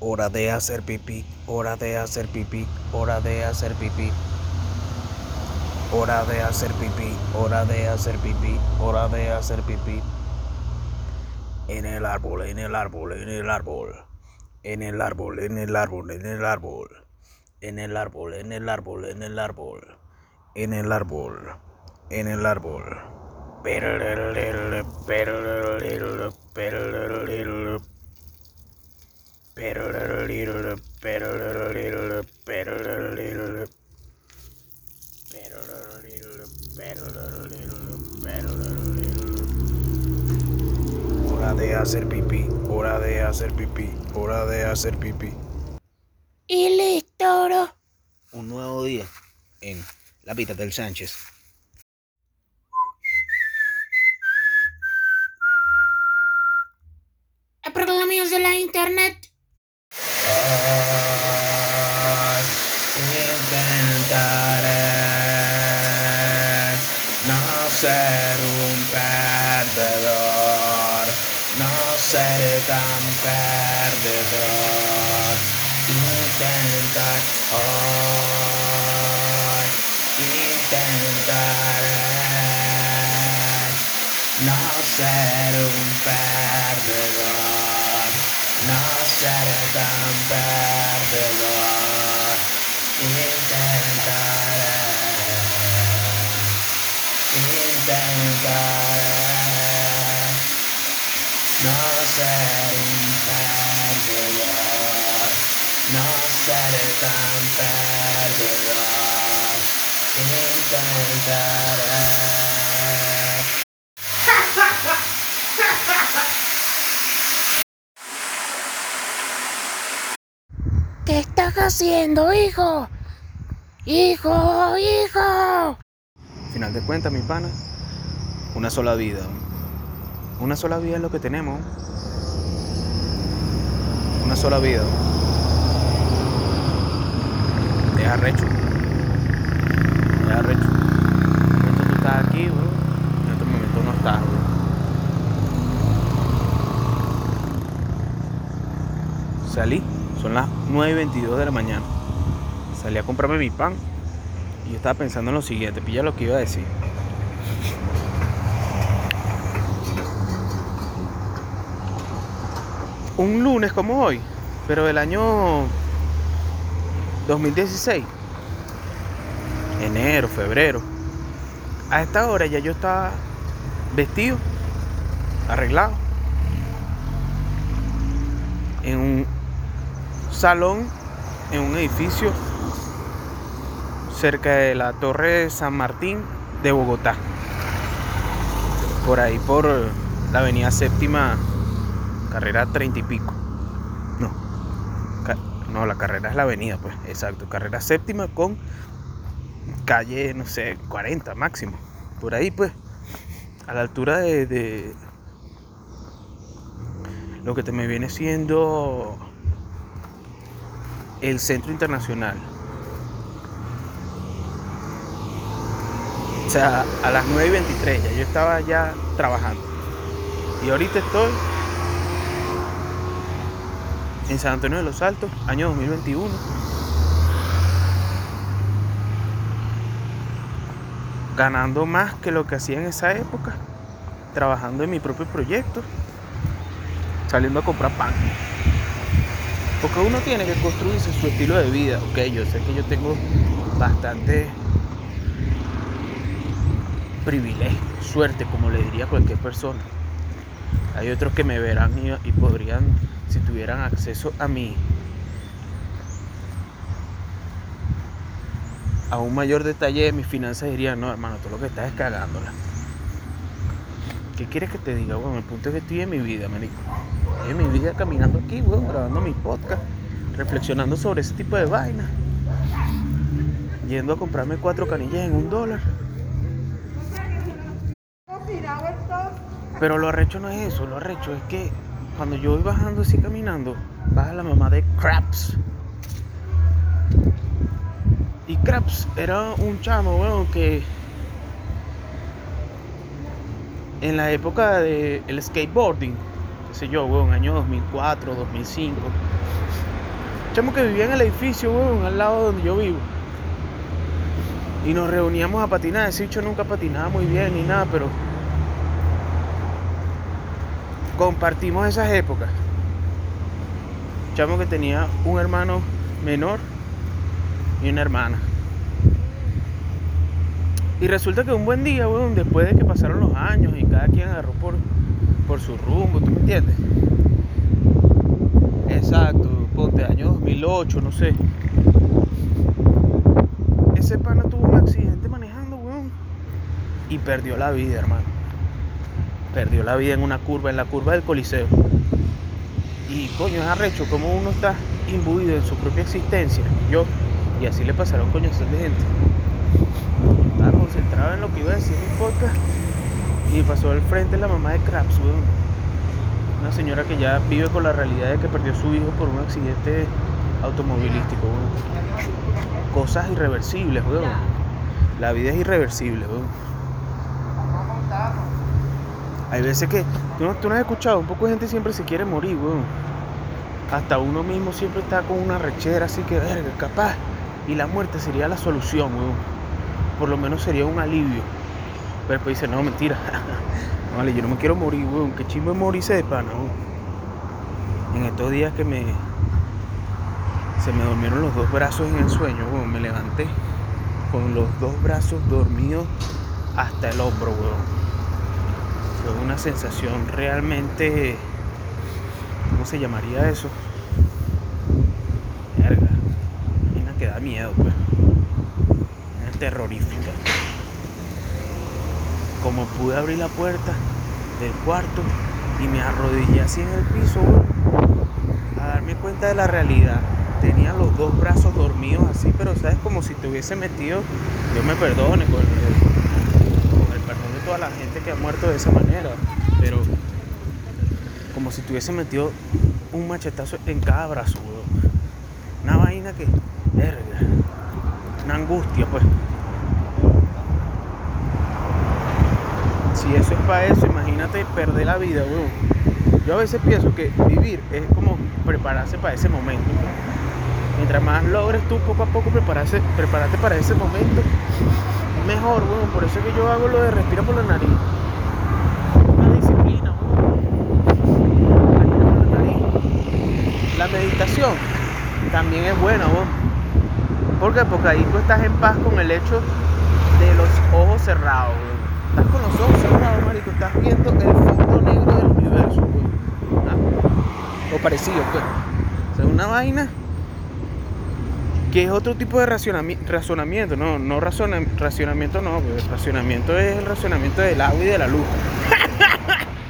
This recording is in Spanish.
Hora de hacer pipí, hora de hacer pipí, hora de hacer pipí. Hora de hacer pipí, hora de hacer pipí, hora de hacer pipí. En el árbol, en el árbol, en el árbol. En el árbol, en el árbol, en el árbol. En el árbol, en el árbol, en el árbol. En el árbol, en el árbol. Hora de hacer pipí, hora de hacer pipí, hora de hacer pipí. Y listo, Un nuevo día en la pita del Sánchez. Programas de la internet. Tan perdedor. Intentar oh, seré tan perdedor. Intentaré. ¿Qué estás haciendo, hijo? Hijo, hijo. Final de cuentas, mi pana, una sola vida. Una sola vida es lo que tenemos. Una sola vida. Es arrecho. Es arrecho. En tú estás aquí, bro. En otro momento no estás, bro. Salí, son las 9 y 22 de la mañana. Salí a comprarme mi pan y yo estaba pensando en lo siguiente, pilla lo que iba a decir. Un lunes como hoy, pero del año 2016, enero, febrero, a esta hora ya yo estaba vestido, arreglado, en un salón, en un edificio cerca de la Torre San Martín de Bogotá. Por ahí por la avenida séptima, carrera treinta y pico. No, la carrera es la avenida, pues, exacto. Carrera séptima con calle, no sé, 40 máximo. Por ahí, pues, a la altura de, de lo que te me viene siendo el Centro Internacional. O sea, a las 9 y 23 ya yo estaba ya trabajando. Y ahorita estoy en San Antonio de los Altos, año 2021. Ganando más que lo que hacía en esa época. Trabajando en mi propio proyecto. Saliendo a comprar pan. Porque uno tiene que construirse su estilo de vida. Ok, yo sé que yo tengo bastante privilegio, suerte, como le diría cualquier persona. Hay otros que me verán y, podrían, si tuvieran acceso a mí, a un mayor detalle de mis finanzas, dirían, no, hermano, tú lo que estás es cagándola. ¿Qué quieres que te diga? Bueno, el punto es que estoy en mi vida, marico. Estoy en mi vida caminando aquí, weón, grabando mi podcast, reflexionando sobre ese tipo de vainas. Yendo a comprarme cuatro canillas en un dólar. Pero lo arrecho no es eso, lo arrecho es que cuando yo voy bajando así caminando, baja la mamá de Craps. Y Craps era un chamo, weón, que en la época del skateboarding, sé yo, weón, año 2004, 2005. Chamo que vivía en el edificio, weón, al lado donde yo vivo. Y nos reuníamos a patinar. Ese bicho nunca patinaba muy bien ni nada, pero compartimos esas épocas. Chamo que tenía un hermano menor y una hermana. Y resulta que un buen día, weón, después de que pasaron los años y cada quien agarró por, por su rumbo, ¿tú me entiendes? Exacto, ponte año 2008, no sé. Ese pana tuvo un accidente manejando, weón. Y perdió la vida, hermano. Perdió la vida en una curva, en la curva del Coliseo. Y coño, es arrecho como uno está imbuido en su propia existencia. Yo, y así le pasaron coñazos de gente. Estaba concentrado en lo que iba a decir en mi podcast y pasó al frente la mamá de Krabs. Una señora que ya vive con la realidad de que perdió su hijo por un accidente automovilístico, weón. Cosas irreversibles, weón. La vida es irreversible, weón. Hay veces que tú no, has escuchado, un poco de gente siempre se quiere morir, weón. Hasta uno mismo siempre está con una rechera, así que, verga, capaz. Y la muerte sería la solución, weón. Por lo menos sería un alivio. Pero después dice, no, mentira. vale, yo no me quiero morir, weón. Qué chingo es morirse de pana, weón. En estos días que me. Se me durmieron los dos brazos en el sueño, weón. Me levanté con los dos brazos dormidos hasta el hombro, weón. Sensación realmente. ¿Cómo se llamaría eso? Verga. Una que da miedo, pues. Una terrorífica. Como pude abrir la puerta del cuarto y me arrodillé así en el piso, a darme cuenta de la realidad. Tenía los dos brazos dormidos así, pero sabes como si te hubiese metido, Dios me perdone con el, con el perdón de toda la gente que ha muerto de esa manera, pero como si te hubiese metido un machetazo en cada brazo. Una vaina que, verga, una angustia, pues. Si eso es para eso, imagínate perder la vida, weón. Yo a veces pienso que vivir es como prepararse para ese momento. Mientras más logres tú poco a poco prepararse, prepararte para ese momento, mejor, weón. Por eso es que yo hago lo de respirar por la nariz. Una disciplina, por la nariz. La meditación también es buena, weón. Porque ahí tú estás en paz con el hecho de los ojos cerrados. Estás con los ojos cerrados, marico. Estás viendo el fondo negro del universo. ¿Ah? O parecido, pues. O una vaina que es otro tipo de razonamiento, no, no razona- racionamiento no, el racionamiento es el racionamiento del agua y de la luz.